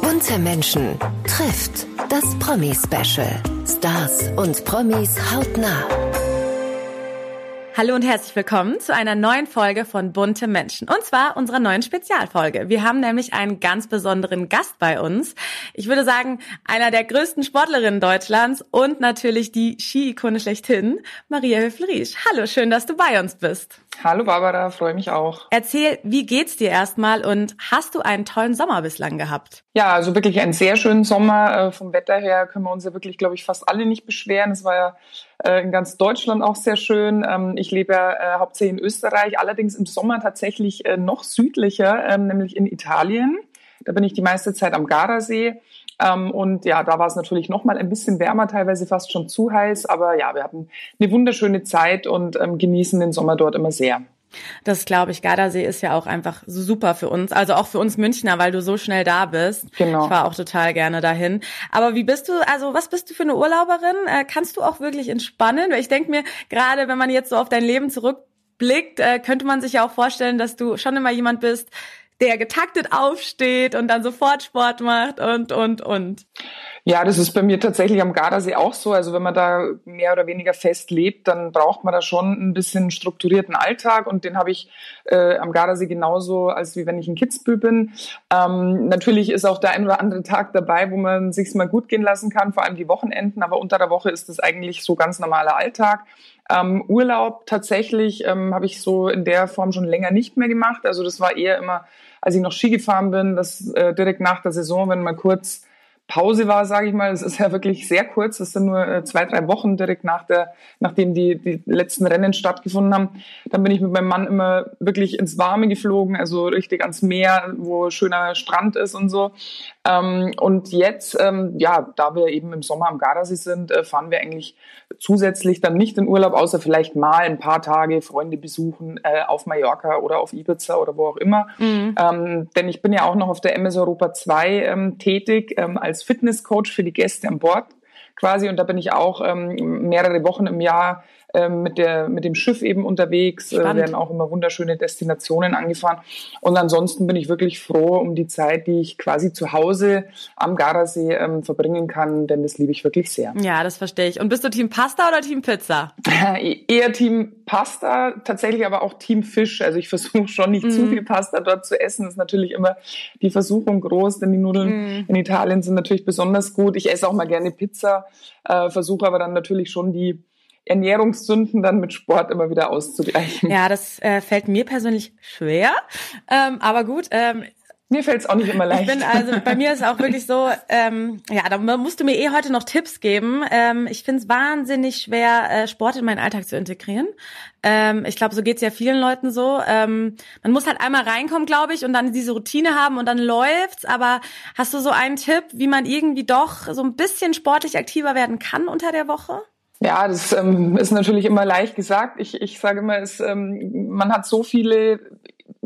Bunte Menschen trifft das Promi-Special. Stars und Promis hautnah. Hallo und herzlich willkommen zu einer neuen Folge von Bunte Menschen. Und zwar unserer neuen Spezialfolge. Wir haben nämlich einen ganz besonderen Gast bei uns. Ich würde sagen, einer der größten Sportlerinnen Deutschlands und natürlich die Ski-Ikone schlechthin, Maria Höfleriesch. Hallo, schön, dass du bei uns bist. Hallo Barbara, freue mich auch. Erzähl, wie geht's dir erstmal und hast du einen tollen Sommer bislang gehabt? Ja, also wirklich einen sehr schönen Sommer. Äh, vom Wetter her können wir uns ja wirklich, glaube ich, fast alle nicht beschweren. Es war ja äh, in ganz Deutschland auch sehr schön. Ähm, ich lebe ja äh, hauptsächlich in Österreich, allerdings im Sommer tatsächlich noch südlicher, ähm, nämlich in Italien. Da bin ich die meiste Zeit am Gardasee. Ähm, und ja, da war es natürlich noch mal ein bisschen wärmer, teilweise fast schon zu heiß. Aber ja, wir hatten eine wunderschöne Zeit und ähm, genießen den Sommer dort immer sehr. Das glaube ich. Gardasee ist ja auch einfach super für uns. Also auch für uns Münchner, weil du so schnell da bist. Genau. Ich war auch total gerne dahin. Aber wie bist du, also was bist du für eine Urlauberin? Äh, kannst du auch wirklich entspannen? Weil ich denke mir, gerade wenn man jetzt so auf dein Leben zurückblickt, äh, könnte man sich ja auch vorstellen, dass du schon immer jemand bist, der getaktet aufsteht und dann sofort Sport macht und, und, und. Ja, das ist bei mir tatsächlich am Gardasee auch so. Also wenn man da mehr oder weniger fest lebt, dann braucht man da schon ein bisschen strukturierten Alltag und den habe ich äh, am Gardasee genauso, als wie wenn ich ein Kitzbühel bin. Ähm, natürlich ist auch der ein oder andere Tag dabei, wo man sich's mal gut gehen lassen kann, vor allem die Wochenenden, aber unter der Woche ist das eigentlich so ganz normaler Alltag. Ähm, Urlaub tatsächlich ähm, habe ich so in der Form schon länger nicht mehr gemacht. Also das war eher immer, als ich noch Ski gefahren bin, das äh, direkt nach der Saison, wenn mal kurz Pause war, sage ich mal. Es ist ja wirklich sehr kurz. Das sind nur äh, zwei, drei Wochen direkt nach der, nachdem die, die letzten Rennen stattgefunden haben. Dann bin ich mit meinem Mann immer wirklich ins Warme geflogen, also richtig ans Meer, wo schöner Strand ist und so. Ähm, und jetzt, ähm, ja, da wir eben im Sommer am Gardasee sind, äh, fahren wir eigentlich zusätzlich dann nicht in Urlaub, außer vielleicht mal ein paar Tage Freunde besuchen äh, auf Mallorca oder auf Ibiza oder wo auch immer. Mhm. Ähm, denn ich bin ja auch noch auf der MS Europa 2 ähm, tätig ähm, als als Fitnesscoach für die Gäste an Bord quasi. Und da bin ich auch ähm, mehrere Wochen im Jahr ähm, mit, der, mit dem Schiff eben unterwegs, äh, werden auch immer wunderschöne Destinationen angefahren. Und ansonsten bin ich wirklich froh um die Zeit, die ich quasi zu Hause am Gardasee ähm, verbringen kann, denn das liebe ich wirklich sehr. Ja, das verstehe ich. Und bist du Team Pasta oder Team Pizza? Eher Team Pasta, tatsächlich aber auch Team Fisch. Also ich versuche schon nicht mm. zu mhm. viel Pasta dort zu essen. Das ist natürlich immer die Versuchung groß, denn die Nudeln mm. in Italien sind natürlich besonders gut. Ich esse auch mal gerne Pizza, äh, versuche aber dann natürlich schon die Ernährungssünden dann mit Sport immer wieder auszugleichen. Ja, das äh, fällt mir persönlich schwer. Ähm, aber gut, ähm, mir fällt es auch nicht immer leicht. Ich bin also bei mir ist auch wirklich so, ähm, ja, da musst du mir eh heute noch Tipps geben. Ähm, ich finde es wahnsinnig schwer, äh, Sport in meinen Alltag zu integrieren. Ähm, ich glaube, so geht's ja vielen Leuten so. Ähm, man muss halt einmal reinkommen, glaube ich, und dann diese Routine haben und dann läuft's. Aber hast du so einen Tipp, wie man irgendwie doch so ein bisschen sportlich aktiver werden kann unter der Woche? Ja, das ähm, ist natürlich immer leicht gesagt. Ich, ich sage immer, es, ähm, man hat so viele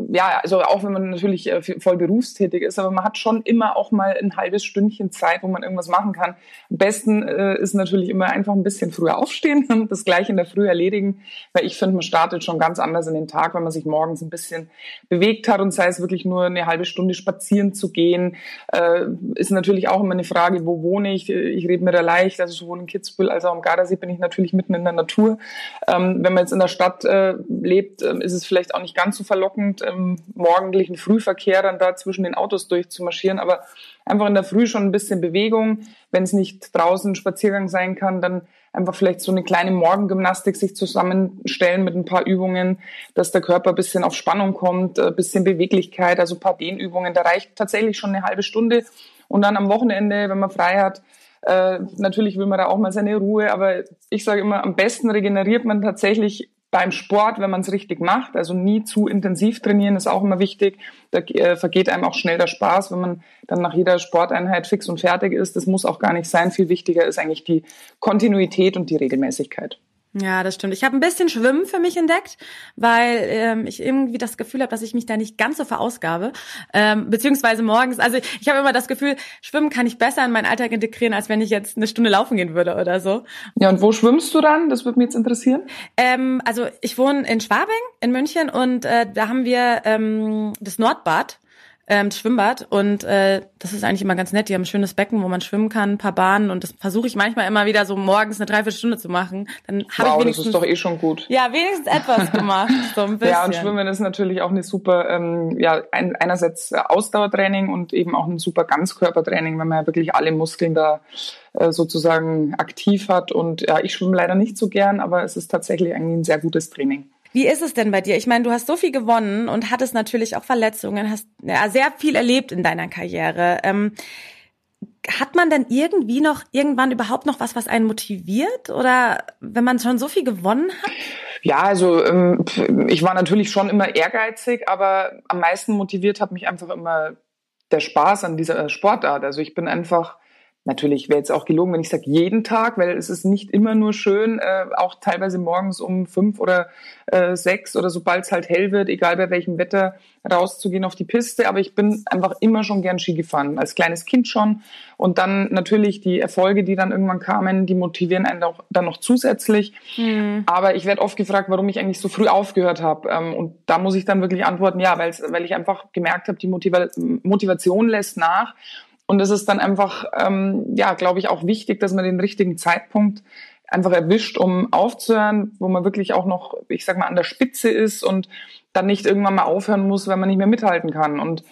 ja, also auch wenn man natürlich äh, voll berufstätig ist, aber man hat schon immer auch mal ein halbes Stündchen Zeit, wo man irgendwas machen kann. Am besten äh, ist natürlich immer einfach ein bisschen früher aufstehen und das gleich in der Früh erledigen, weil ich finde, man startet schon ganz anders in den Tag, wenn man sich morgens ein bisschen bewegt hat und sei es wirklich nur eine halbe Stunde spazieren zu gehen, äh, ist natürlich auch immer eine Frage, wo wohne ich? Ich rede mir da leicht, also sowohl in Kitzbühel als auch am Gardasee bin ich natürlich mitten in der Natur. Ähm, wenn man jetzt in der Stadt lebt, äh, ist es vielleicht auch nicht ganz so verlockend, im morgendlichen Frühverkehr dann da zwischen den Autos durchzumarschieren, aber einfach in der Früh schon ein bisschen Bewegung. Wenn es nicht draußen Spaziergang sein kann, dann einfach vielleicht so eine kleine Morgengymnastik sich zusammenstellen mit ein paar Übungen, dass der Körper ein bisschen auf Spannung kommt, ein bisschen Beweglichkeit, also ein paar Dehnübungen. Da reicht tatsächlich schon eine halbe Stunde. Und dann am Wochenende, wenn man frei hat, äh, natürlich will man da auch mal seine Ruhe, aber ich sage immer, am besten regeneriert man tatsächlich beim Sport, wenn man es richtig macht, also nie zu intensiv trainieren, ist auch immer wichtig. Da äh, vergeht einem auch schnell der Spaß, wenn man dann nach jeder Sporteinheit fix und fertig ist. Das muss auch gar nicht sein. Viel wichtiger ist eigentlich die Kontinuität und die Regelmäßigkeit. Ja, das stimmt. Ich habe ein bisschen Schwimmen für mich entdeckt, weil ähm, ich irgendwie das Gefühl habe, dass ich mich da nicht ganz so verausgabe. Ähm, beziehungsweise morgens, also ich habe immer das Gefühl, Schwimmen kann ich besser in meinen Alltag integrieren, als wenn ich jetzt eine Stunde laufen gehen würde oder so. Ja, und wo schwimmst du dann? Das würde mich jetzt interessieren. Ähm, also ich wohne in Schwabing in München und äh, da haben wir ähm, das Nordbad ähm, Schwimmbad und äh, das ist eigentlich immer ganz nett. Die haben ein schönes Becken, wo man schwimmen kann, ein paar Bahnen und das versuche ich manchmal immer wieder so morgens eine Dreiviertelstunde zu machen. Dann habe wow, ich wenigstens, das ist doch eh schon gut. Ja, wenigstens etwas gemacht, so ein bisschen. Ja, und Schwimmen ist natürlich auch eine super, ähm, ja, ein, einerseits Ausdauertraining und eben auch ein super Ganzkörpertraining, wenn man ja wirklich alle Muskeln da äh, sozusagen aktiv hat. Und ja, ich schwimme leider nicht so gern, aber es ist tatsächlich eigentlich ein sehr gutes Training. Wie ist es denn bei dir? Ich meine, du hast so viel gewonnen und hattest natürlich auch Verletzungen, hast ja, sehr viel erlebt in deiner Karriere. Ähm, hat man denn irgendwie noch irgendwann überhaupt noch was, was einen motiviert? Oder wenn man schon so viel gewonnen hat? Ja, also ähm, ich war natürlich schon immer ehrgeizig, aber am meisten motiviert hat mich einfach immer der Spaß an dieser Sportart. Also ich bin einfach Natürlich wäre jetzt auch gelogen, wenn ich sage jeden Tag, weil es ist nicht immer nur schön, äh, auch teilweise morgens um fünf oder äh, sechs oder sobald es halt hell wird, egal bei welchem Wetter, rauszugehen auf die Piste. Aber ich bin einfach immer schon gern Ski gefahren, als kleines Kind schon. Und dann natürlich die Erfolge, die dann irgendwann kamen, die motivieren einen auch dann noch zusätzlich. Mhm. Aber ich werde oft gefragt, warum ich eigentlich so früh aufgehört habe. Ähm, und da muss ich dann wirklich antworten, ja, weil ich einfach gemerkt habe, die Motiva Motivation lässt nach. Und es ist dann einfach, ähm, ja, glaube ich, auch wichtig, dass man den richtigen Zeitpunkt einfach erwischt, um aufzuhören, wo man wirklich auch noch, ich sag mal, an der Spitze ist und dann nicht irgendwann mal aufhören muss, wenn man nicht mehr mithalten kann. Und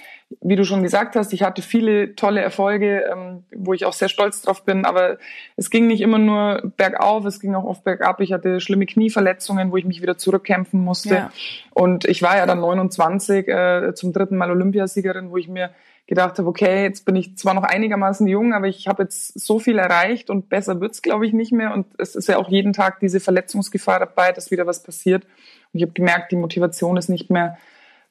wie du schon gesagt hast, ich hatte viele tolle Erfolge, ähm, wo ich auch sehr stolz drauf bin, aber es ging nicht immer nur bergauf, es ging auch oft bergab. Ich hatte schlimme Knieverletzungen, wo ich mich wieder zurückkämpfen musste. Ja. Und ich war ja dann 29, äh, zum dritten Mal Olympiasiegerin, wo ich mir gedacht habe, okay, jetzt bin ich zwar noch einigermaßen jung, aber ich habe jetzt so viel erreicht und besser wird's, glaube ich, nicht mehr. Und es ist ja auch jeden Tag diese Verletzungsgefahr dabei, dass wieder was passiert. Und ich habe gemerkt, die Motivation ist nicht mehr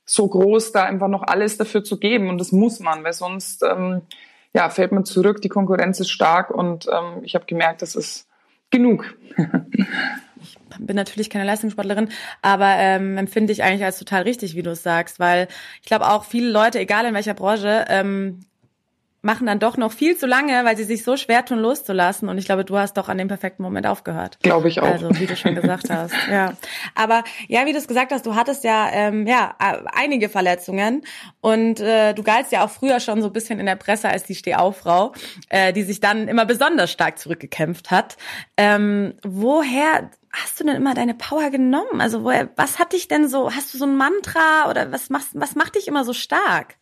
so groß, da einfach noch alles dafür zu geben. Und das muss man, weil sonst ähm, ja, fällt man zurück, die Konkurrenz ist stark und ähm, ich habe gemerkt, das ist genug. bin natürlich keine Leistungssportlerin, aber ähm, empfinde ich eigentlich als total richtig, wie du es sagst, weil ich glaube auch viele Leute, egal in welcher Branche, ähm, machen dann doch noch viel zu lange, weil sie sich so schwer tun, loszulassen. Und ich glaube, du hast doch an dem perfekten Moment aufgehört. Glaube ich auch. Also, wie du schon gesagt hast. Ja. Aber ja, wie du es gesagt hast, du hattest ja ähm, ja einige Verletzungen und äh, du galtst ja auch früher schon so ein bisschen in der Presse als die Stehauffrau, äh, die sich dann immer besonders stark zurückgekämpft hat. Ähm, woher hast du denn immer deine Power genommen? Also woher, was hat dich denn so, hast du so ein Mantra oder was machst, was macht dich immer so stark?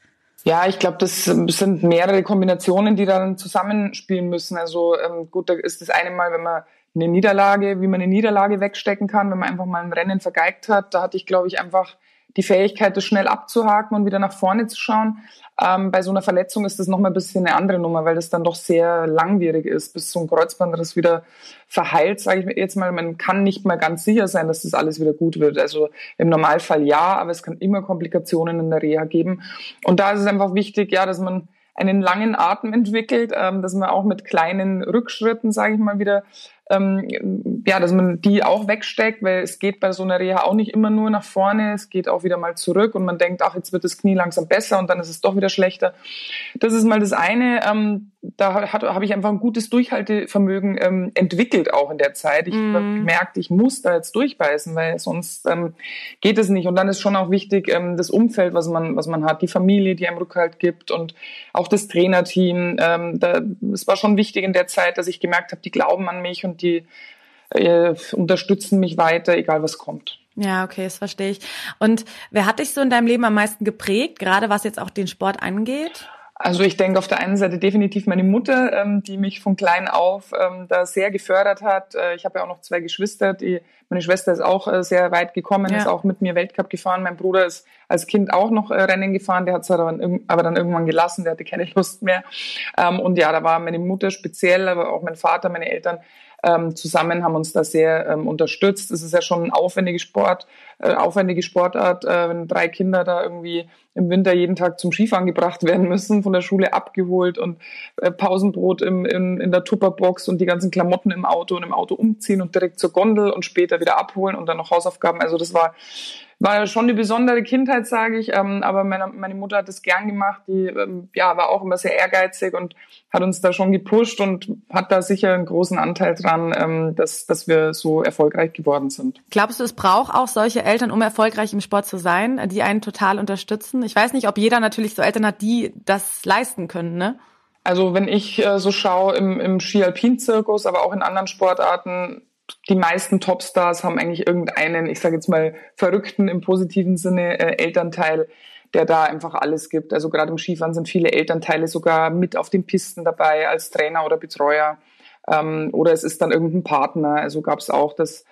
Ja, ich glaube, das sind mehrere Kombinationen, die dann zusammenspielen müssen. Also ähm, gut, da ist das eine Mal, wenn man eine Niederlage, wie man eine Niederlage wegstecken kann, wenn man einfach mal ein Rennen vergeigt hat. Da hatte ich, glaube ich, einfach die Fähigkeit, das schnell abzuhaken und wieder nach vorne zu schauen. Ähm, bei so einer Verletzung ist das nochmal ein bisschen eine andere Nummer, weil das dann doch sehr langwierig ist, bis so ein Kreuzbandriss wieder verheilt, sage ich jetzt mal. Man kann nicht mal ganz sicher sein, dass das alles wieder gut wird. Also im Normalfall ja, aber es kann immer Komplikationen in der Reha geben. Und da ist es einfach wichtig, ja, dass man einen langen Atem entwickelt, ähm, dass man auch mit kleinen Rückschritten, sage ich mal, wieder ähm, ja, dass man die auch wegsteckt, weil es geht bei so einer Reha auch nicht immer nur nach vorne, es geht auch wieder mal zurück und man denkt, ach, jetzt wird das Knie langsam besser und dann ist es doch wieder schlechter. Das ist mal das eine. Ähm, da habe ich einfach ein gutes Durchhaltevermögen ähm, entwickelt auch in der Zeit. Ich mm. habe gemerkt, ich muss da jetzt durchbeißen, weil sonst ähm, geht es nicht. Und dann ist schon auch wichtig ähm, das Umfeld, was man was man hat, die Familie, die einem Rückhalt gibt und auch das Trainerteam. Ähm, da, es war schon wichtig in der Zeit, dass ich gemerkt habe, die glauben an mich und und die äh, unterstützen mich weiter, egal was kommt. Ja, okay, das verstehe ich. Und wer hat dich so in deinem Leben am meisten geprägt, gerade was jetzt auch den Sport angeht? Also ich denke auf der einen Seite definitiv meine Mutter, ähm, die mich von klein auf ähm, da sehr gefördert hat. Äh, ich habe ja auch noch zwei Geschwister. Die, meine Schwester ist auch äh, sehr weit gekommen, ja. ist auch mit mir Weltcup gefahren. Mein Bruder ist als Kind auch noch äh, Rennen gefahren. Der hat es aber, aber, dann irgendwann gelassen. Der hatte keine Lust mehr. Ähm, und ja, da war meine Mutter speziell, aber auch mein Vater, meine Eltern ähm, zusammen haben uns da sehr ähm, unterstützt. Es ist ja schon ein aufwendiger Sport, äh, aufwendige Sportart, äh, wenn drei Kinder da irgendwie im Winter jeden Tag zum Skifahren gebracht werden müssen, von der Schule abgeholt und äh, Pausenbrot im, in, in der Tupperbox und die ganzen Klamotten im Auto und im Auto umziehen und direkt zur Gondel und später wieder abholen und dann noch Hausaufgaben. Also das war war schon eine besondere Kindheit, sage ich. Ähm, aber meine, meine Mutter hat es gern gemacht. Die ähm, ja, war auch immer sehr ehrgeizig und hat uns da schon gepusht und hat da sicher einen großen Anteil dran, ähm, dass, dass wir so erfolgreich geworden sind. Glaubst du, es braucht auch solche Eltern, um erfolgreich im Sport zu sein, die einen total unterstützen? Ich weiß nicht, ob jeder natürlich so Eltern hat, die das leisten können, ne? Also wenn ich äh, so schaue im, im Ski-Alpin-Zirkus, aber auch in anderen Sportarten, die meisten Topstars haben eigentlich irgendeinen, ich sage jetzt mal, verrückten im positiven Sinne äh, Elternteil, der da einfach alles gibt. Also gerade im Skifahren sind viele Elternteile sogar mit auf den Pisten dabei als Trainer oder Betreuer. Ähm, oder es ist dann irgendein Partner. Also gab es auch, dass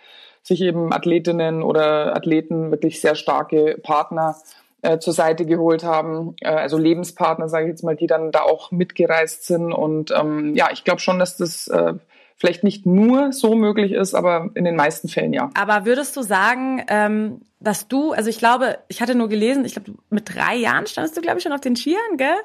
sich eben Athletinnen oder Athleten wirklich sehr starke Partner äh, zur Seite geholt haben, äh, also Lebenspartner, sage ich jetzt mal, die dann da auch mitgereist sind. Und ähm, ja, ich glaube schon, dass das äh, vielleicht nicht nur so möglich ist, aber in den meisten Fällen ja. Aber würdest du sagen, ähm, dass du, also ich glaube, ich hatte nur gelesen, ich glaube, mit drei Jahren standest du, glaube ich, schon auf den Skiern, gell?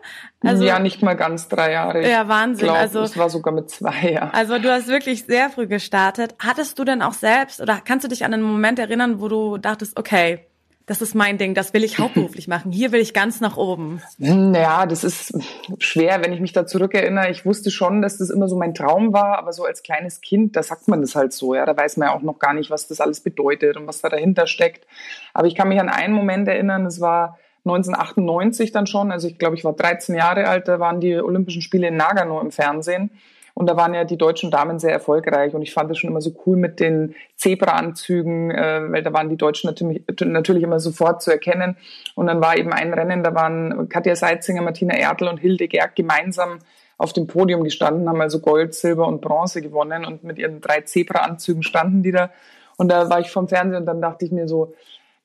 Also, ja, nicht mal ganz drei Jahre. Ja, Wahnsinn. Glaub, also es war sogar mit zwei, ja. Also du hast wirklich sehr früh gestartet. Hattest du denn auch selbst oder kannst du dich an einen Moment erinnern, wo du dachtest, okay, das ist mein Ding, das will ich hauptberuflich machen. Hier will ich ganz nach oben. Naja, das ist schwer, wenn ich mich da zurückerinnere. Ich wusste schon, dass das immer so mein Traum war, aber so als kleines Kind, da sagt man das halt so, ja. Da weiß man ja auch noch gar nicht, was das alles bedeutet und was da dahinter steckt. Aber ich kann mich an einen Moment erinnern, es war 1998 dann schon, also ich glaube, ich war 13 Jahre alt, da waren die Olympischen Spiele in Nagano im Fernsehen. Und da waren ja die deutschen Damen sehr erfolgreich. Und ich fand es schon immer so cool mit den Zebra-Anzügen, äh, weil da waren die Deutschen natürlich, natürlich immer sofort zu erkennen. Und dann war eben ein Rennen, da waren Katja Seitzinger, Martina Erdl und Hilde Gerg gemeinsam auf dem Podium gestanden, haben also Gold, Silber und Bronze gewonnen. Und mit ihren drei Zebra-Anzügen standen die da. Und da war ich vom Fernsehen und dann dachte ich mir so,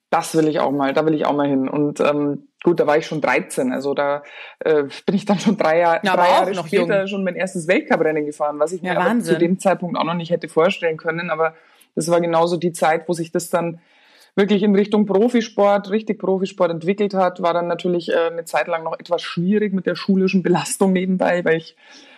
das will ich auch mal, da will ich auch mal hin. Und ähm, gut, da war ich schon 13, also da äh, bin ich dann schon drei, Jahr, ja, drei Jahre später jung. schon mein erstes Weltcuprennen gefahren, was ich mir ja, zu dem Zeitpunkt auch noch nicht hätte vorstellen können. Aber das war genauso die Zeit, wo sich das dann wirklich in Richtung Profisport, richtig Profisport entwickelt hat, war dann natürlich äh, eine Zeit lang noch etwas schwierig mit der schulischen Belastung nebenbei, weil ich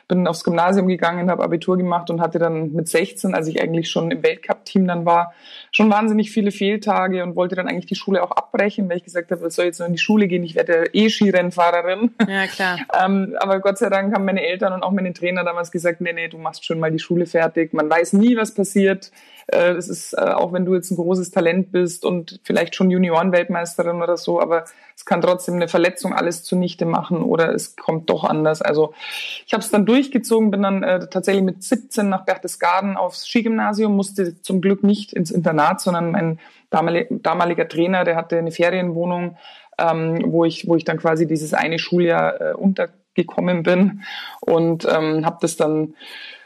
bin aufs Gymnasium gegangen, habe Abitur gemacht und hatte dann mit 16, als ich eigentlich schon im Weltcup-Team dann war, schon wahnsinnig viele Fehltage und wollte dann eigentlich die Schule auch abbrechen, weil ich gesagt habe, was soll jetzt noch in die Schule gehen? Ich werde eh Skirennfahrerin. Ja, klar. ähm, aber Gott sei Dank haben meine Eltern und auch meine Trainer damals gesagt, nee, nee, du machst schon mal die Schule fertig. Man weiß nie, was passiert. Äh, es ist, äh, auch wenn du jetzt ein großes Talent bist und vielleicht schon Juniorenweltmeisterin oder so, aber es kann trotzdem eine Verletzung alles zunichte machen oder es kommt doch anders. Also ich habe es dann durchgezogen, bin dann äh, tatsächlich mit 17 nach Berchtesgaden aufs Skigymnasium, musste zum Glück nicht ins Internat, sondern mein damaliger, Trainer, der hatte eine Ferienwohnung, ähm, wo ich wo ich dann quasi dieses eine Schuljahr äh, untergekommen bin und ähm, habe das dann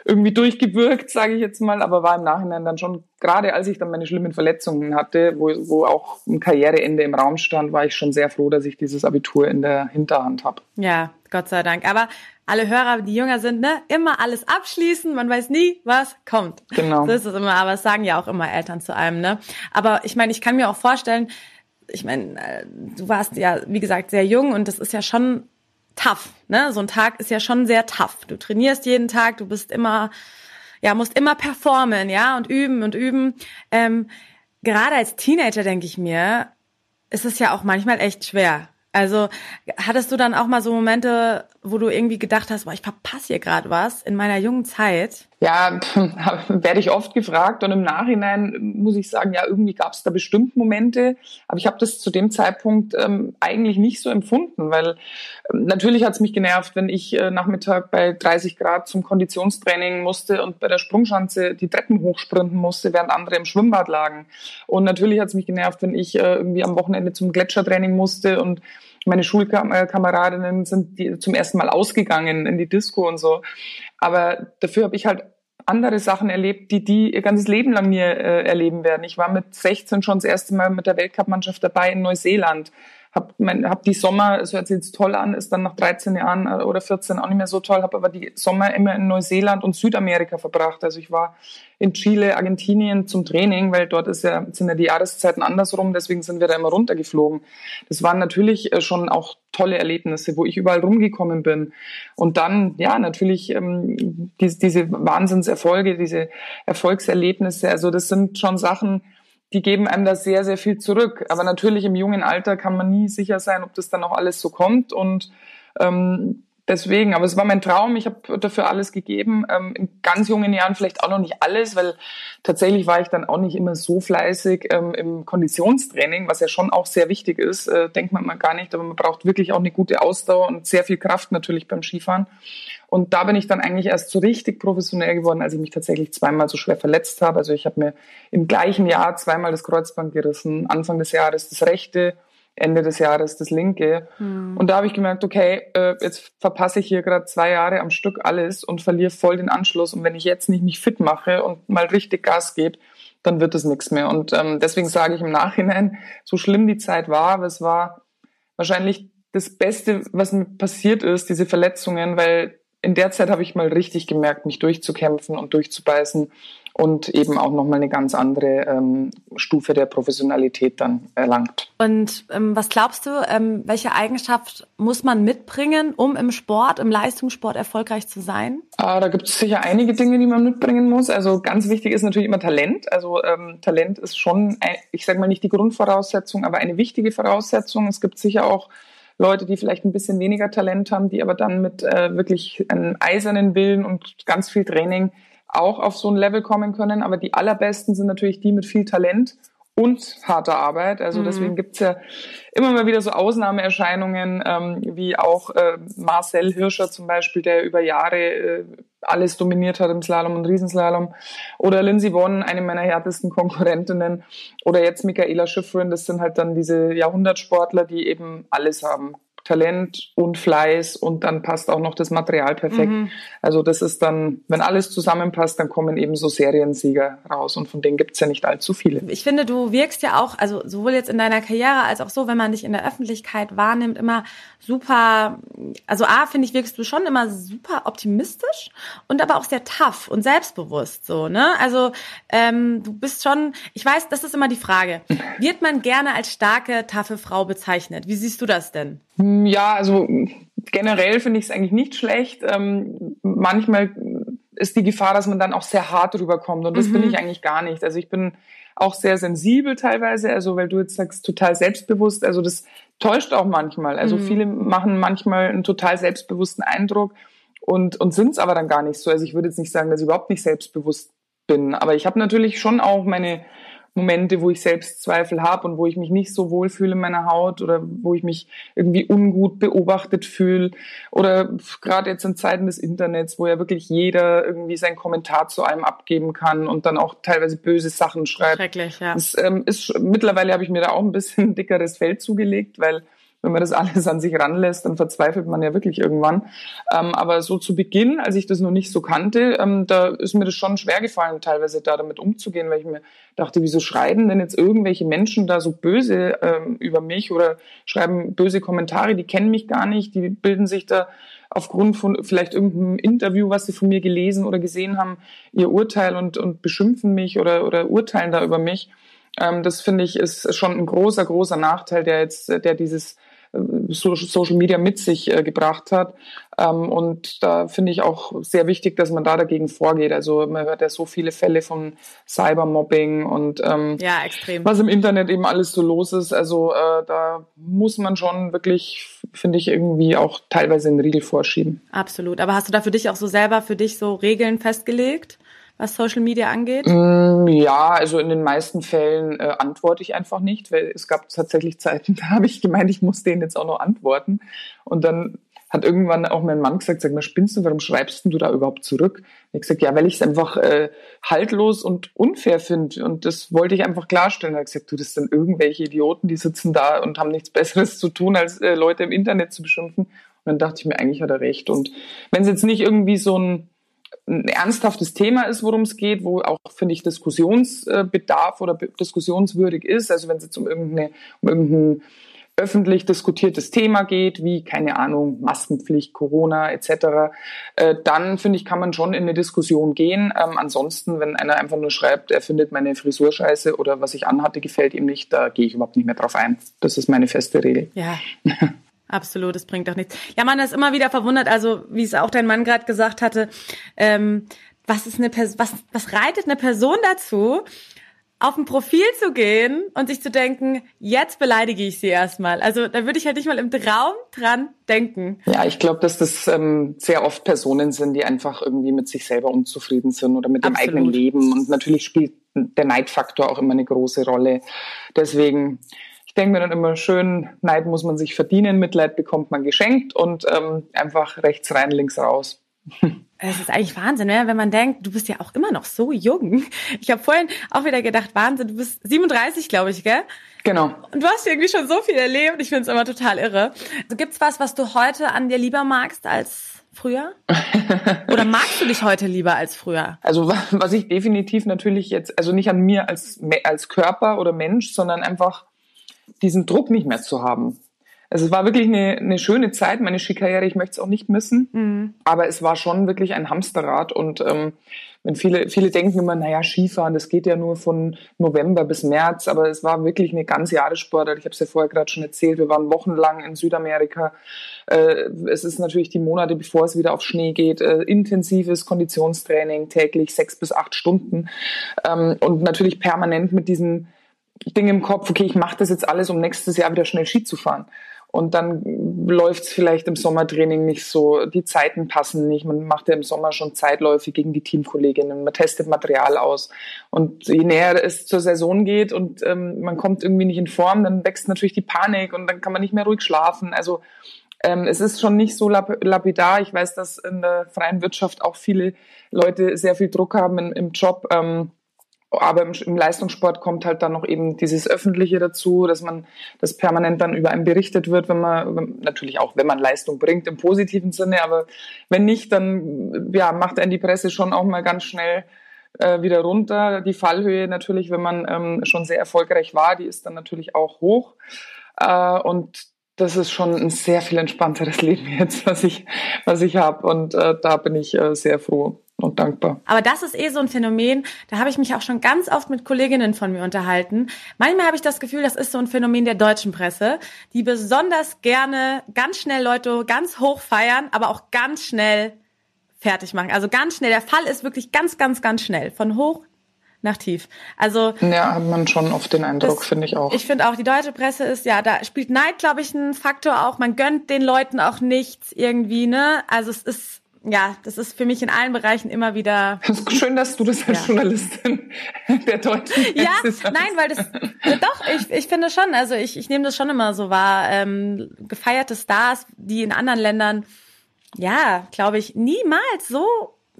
irgendwie durchgewirkt, sage ich jetzt mal, aber war im Nachhinein dann schon, gerade als ich dann meine schlimmen Verletzungen hatte, wo, wo auch ein Karriereende im Raum stand, war ich schon sehr froh, dass ich dieses Abitur in der Hinterhand habe. Ja, Gott sei Dank. Aber alle Hörer, die jünger sind, ne, immer alles abschließen, man weiß nie, was kommt. Genau. So ist es immer, aber es sagen ja auch immer Eltern zu einem, ne? Aber ich meine, ich kann mir auch vorstellen, ich meine, äh, du warst ja, wie gesagt, sehr jung und das ist ja schon tough. Ne? So ein Tag ist ja schon sehr tough. Du trainierst jeden Tag, du bist immer, ja, musst immer performen, ja, und üben und üben. Ähm, gerade als Teenager denke ich mir, ist es ja auch manchmal echt schwer. Also hattest du dann auch mal so Momente, wo du irgendwie gedacht hast, boah, ich verpasse hier gerade was in meiner jungen Zeit? Ja, werde ich oft gefragt und im Nachhinein muss ich sagen, ja, irgendwie gab es da bestimmt Momente, aber ich habe das zu dem Zeitpunkt ähm, eigentlich nicht so empfunden, weil ähm, natürlich hat es mich genervt, wenn ich äh, Nachmittag bei 30 Grad zum Konditionstraining musste und bei der Sprungschanze die Treppen hochsprinten musste, während andere im Schwimmbad lagen. Und natürlich hat es mich genervt, wenn ich äh, irgendwie am Wochenende zum Gletschertraining musste und meine Schulkameradinnen sind die zum ersten Mal ausgegangen in die Disco und so. Aber dafür habe ich halt andere Sachen erlebt, die die ihr ganzes Leben lang mir äh, erleben werden. Ich war mit 16 schon das erste Mal mit der Weltcup-Mannschaft dabei in Neuseeland habe hab die Sommer, es hört sich jetzt toll an, ist dann nach 13 Jahren äh, oder 14 auch nicht mehr so toll, habe aber die Sommer immer in Neuseeland und Südamerika verbracht. Also ich war in Chile, Argentinien zum Training, weil dort ist ja, sind ja die Jahreszeiten andersrum, deswegen sind wir da immer runtergeflogen. Das waren natürlich äh, schon auch tolle Erlebnisse, wo ich überall rumgekommen bin. Und dann, ja, natürlich ähm, diese, diese Wahnsinnserfolge, diese Erfolgserlebnisse, also das sind schon Sachen, die geben einem da sehr, sehr viel zurück. Aber natürlich im jungen Alter kann man nie sicher sein, ob das dann auch alles so kommt. Und ähm, deswegen, aber es war mein Traum, ich habe dafür alles gegeben. Ähm, in ganz jungen Jahren vielleicht auch noch nicht alles, weil tatsächlich war ich dann auch nicht immer so fleißig ähm, im Konditionstraining, was ja schon auch sehr wichtig ist, äh, denkt man mal gar nicht, aber man braucht wirklich auch eine gute Ausdauer und sehr viel Kraft natürlich beim Skifahren. Und da bin ich dann eigentlich erst so richtig professionell geworden, als ich mich tatsächlich zweimal so schwer verletzt habe. Also ich habe mir im gleichen Jahr zweimal das Kreuzband gerissen, Anfang des Jahres das rechte Ende des Jahres das linke. Mhm. Und da habe ich gemerkt, okay, äh, jetzt verpasse ich hier gerade zwei Jahre am Stück alles und verliere voll den Anschluss. Und wenn ich jetzt nicht mich fit mache und mal richtig Gas gebe, dann wird es nichts mehr. Und ähm, deswegen sage ich im Nachhinein, so schlimm die Zeit war, aber es war wahrscheinlich das Beste, was mir passiert ist, diese Verletzungen, weil in der Zeit habe ich mal richtig gemerkt, mich durchzukämpfen und durchzubeißen und eben auch nochmal eine ganz andere ähm, Stufe der Professionalität dann erlangt. Und ähm, was glaubst du, ähm, welche Eigenschaft muss man mitbringen, um im Sport, im Leistungssport erfolgreich zu sein? Ah, da gibt es sicher einige Dinge, die man mitbringen muss. Also ganz wichtig ist natürlich immer Talent. Also ähm, Talent ist schon, ein, ich sage mal nicht die Grundvoraussetzung, aber eine wichtige Voraussetzung. Es gibt sicher auch Leute, die vielleicht ein bisschen weniger Talent haben, die aber dann mit äh, wirklich einem eisernen Willen und ganz viel Training auch auf so ein Level kommen können. Aber die allerbesten sind natürlich die mit viel Talent und harter Arbeit. Also mhm. deswegen gibt's ja immer mal wieder so Ausnahmeerscheinungen, ähm, wie auch äh, Marcel Hirscher zum Beispiel, der über Jahre äh, alles dominiert hat im Slalom und Riesenslalom. Oder Lindsey Vonn, eine meiner härtesten Konkurrentinnen. Oder jetzt Michaela Schiffrin, das sind halt dann diese Jahrhundertsportler, die eben alles haben. Talent und Fleiß und dann passt auch noch das Material perfekt. Mhm. Also das ist dann, wenn alles zusammenpasst, dann kommen eben so Seriensieger raus und von denen gibt's ja nicht allzu viele. Ich finde, du wirkst ja auch, also sowohl jetzt in deiner Karriere als auch so, wenn man dich in der Öffentlichkeit wahrnimmt, immer super, also A, finde ich, wirkst du schon immer super optimistisch und aber auch sehr tough und selbstbewusst so, ne? Also ähm, du bist schon, ich weiß, das ist immer die Frage, wird man gerne als starke, taffe Frau bezeichnet? Wie siehst du das denn? Hm, ja, also generell finde ich es eigentlich nicht schlecht. Ähm, manchmal ist die Gefahr, dass man dann auch sehr hart rüberkommt und das mhm. bin ich eigentlich gar nicht. Also ich bin auch sehr sensibel teilweise, also weil du jetzt sagst, total selbstbewusst, also das täuscht auch manchmal. Also mhm. viele machen manchmal einen total selbstbewussten Eindruck und, und sind es aber dann gar nicht so. Also ich würde jetzt nicht sagen, dass ich überhaupt nicht selbstbewusst bin, aber ich habe natürlich schon auch meine Momente, wo ich Selbstzweifel habe und wo ich mich nicht so wohl fühle in meiner Haut oder wo ich mich irgendwie ungut beobachtet fühle. Oder gerade jetzt in Zeiten des Internets, wo ja wirklich jeder irgendwie seinen Kommentar zu einem abgeben kann und dann auch teilweise böse Sachen schreibt. Schrecklich, ja. Das, ähm, ist, mittlerweile habe ich mir da auch ein bisschen dickeres Feld zugelegt, weil wenn man das alles an sich ranlässt, dann verzweifelt man ja wirklich irgendwann. Ähm, aber so zu Beginn, als ich das noch nicht so kannte, ähm, da ist mir das schon schwer gefallen, teilweise da damit umzugehen, weil ich mir dachte, wieso schreiben denn jetzt irgendwelche Menschen da so böse ähm, über mich oder schreiben böse Kommentare, die kennen mich gar nicht, die bilden sich da aufgrund von vielleicht irgendeinem Interview, was sie von mir gelesen oder gesehen haben, ihr Urteil und, und beschimpfen mich oder, oder urteilen da über mich. Ähm, das finde ich ist schon ein großer, großer Nachteil, der jetzt, der dieses Social Media mit sich äh, gebracht hat. Ähm, und da finde ich auch sehr wichtig, dass man da dagegen vorgeht. Also man hört ja so viele Fälle von Cybermobbing und ähm, ja, extrem. was im Internet eben alles so los ist. Also äh, da muss man schon wirklich, finde ich, irgendwie auch teilweise einen Riegel vorschieben. Absolut. Aber hast du da für dich auch so selber für dich so Regeln festgelegt? Was Social Media angeht? Mm, ja, also in den meisten Fällen äh, antworte ich einfach nicht, weil es gab tatsächlich Zeiten, da habe ich gemeint, ich muss denen jetzt auch noch antworten. Und dann hat irgendwann auch mein Mann gesagt, sag mal, spinnst du, warum schreibst du da überhaupt zurück? Ich habe gesagt, ja, weil ich es einfach äh, haltlos und unfair finde. Und das wollte ich einfach klarstellen. Er hat gesagt, du, das sind irgendwelche Idioten, die sitzen da und haben nichts Besseres zu tun, als äh, Leute im Internet zu beschimpfen. Und dann dachte ich mir, eigentlich hat er recht. Und wenn es jetzt nicht irgendwie so ein ein ernsthaftes Thema ist, worum es geht, wo auch, finde ich, Diskussionsbedarf oder diskussionswürdig ist. Also wenn es jetzt um, irgendeine, um irgendein öffentlich diskutiertes Thema geht, wie, keine Ahnung, Maskenpflicht, Corona etc., äh, dann finde ich, kann man schon in eine Diskussion gehen. Ähm, ansonsten, wenn einer einfach nur schreibt, er findet meine Frisur scheiße oder was ich anhatte, gefällt ihm nicht, da gehe ich überhaupt nicht mehr drauf ein. Das ist meine feste Regel. Ja. Absolut, das bringt doch nichts. Ja, man ist immer wieder verwundert, also wie es auch dein Mann gerade gesagt hatte, ähm, was ist eine Person, was, was reitet eine Person dazu, auf ein Profil zu gehen und sich zu denken, jetzt beleidige ich sie erstmal. Also da würde ich halt nicht mal im Traum dran denken. Ja, ich glaube, dass das ähm, sehr oft Personen sind, die einfach irgendwie mit sich selber unzufrieden sind oder mit dem Absolut. eigenen Leben. Und natürlich spielt der Neidfaktor auch immer eine große Rolle. Deswegen, ich denke mir dann immer schön, Neid muss man sich verdienen, Mitleid bekommt man geschenkt und ähm, einfach rechts rein, links raus. Es ist eigentlich Wahnsinn, ne? wenn man denkt, du bist ja auch immer noch so jung. Ich habe vorhin auch wieder gedacht, Wahnsinn, du bist 37, glaube ich, gell? Genau. Und du hast irgendwie schon so viel erlebt. Ich finde es immer total irre. Also gibt's was, was du heute an dir lieber magst als früher? Oder magst du dich heute lieber als früher? Also was ich definitiv natürlich jetzt, also nicht an mir als, als Körper oder Mensch, sondern einfach diesen Druck nicht mehr zu haben. Also es war wirklich eine, eine schöne Zeit, meine Skikarriere, ich möchte es auch nicht missen. Mhm. Aber es war schon wirklich ein Hamsterrad. Und ähm, wenn viele, viele denken immer, naja, Skifahren, das geht ja nur von November bis März, aber es war wirklich eine ganze Jahressportart. Ich habe es ja vorher gerade schon erzählt, wir waren wochenlang in Südamerika. Äh, es ist natürlich die Monate, bevor es wieder auf Schnee geht, äh, intensives Konditionstraining, täglich sechs bis acht Stunden. Ähm, und natürlich permanent mit diesem Ding im Kopf, okay, ich mache das jetzt alles, um nächstes Jahr wieder schnell Ski zu fahren und dann läuft es vielleicht im Sommertraining nicht so, die Zeiten passen nicht, man macht ja im Sommer schon Zeitläufe gegen die Teamkolleginnen, man testet Material aus und je näher es zur Saison geht und ähm, man kommt irgendwie nicht in Form, dann wächst natürlich die Panik und dann kann man nicht mehr ruhig schlafen. Also ähm, es ist schon nicht so lap lapidar. Ich weiß, dass in der freien Wirtschaft auch viele Leute sehr viel Druck haben in, im Job. Ähm, aber im, im, Leistungssport kommt halt dann noch eben dieses Öffentliche dazu, dass man, das permanent dann über einen berichtet wird, wenn man, natürlich auch, wenn man Leistung bringt im positiven Sinne, aber wenn nicht, dann, ja, macht einen die Presse schon auch mal ganz schnell äh, wieder runter. Die Fallhöhe natürlich, wenn man ähm, schon sehr erfolgreich war, die ist dann natürlich auch hoch. Äh, und das ist schon ein sehr viel entspannteres Leben jetzt, was ich, was ich habe. Und äh, da bin ich äh, sehr froh und dankbar. Aber das ist eh so ein Phänomen, da habe ich mich auch schon ganz oft mit Kolleginnen von mir unterhalten. Manchmal habe ich das Gefühl, das ist so ein Phänomen der deutschen Presse, die besonders gerne ganz schnell Leute ganz hoch feiern, aber auch ganz schnell fertig machen. Also ganz schnell. Der Fall ist wirklich ganz, ganz, ganz schnell. Von hoch nach tief. Also ja, hat man schon oft den Eindruck, finde ich auch. Ich finde auch, die deutsche Presse ist ja, da spielt Neid, glaube ich, ein Faktor auch. Man gönnt den Leuten auch nichts irgendwie, ne? Also es ist ja, das ist für mich in allen Bereichen immer wieder. Es ist schön, dass du das als ja. Journalistin der deutschen Ja, nein, weil das doch, ich, ich finde schon, also ich, ich nehme das schon immer so wahr. Ähm, gefeierte Stars, die in anderen Ländern, ja, glaube ich, niemals so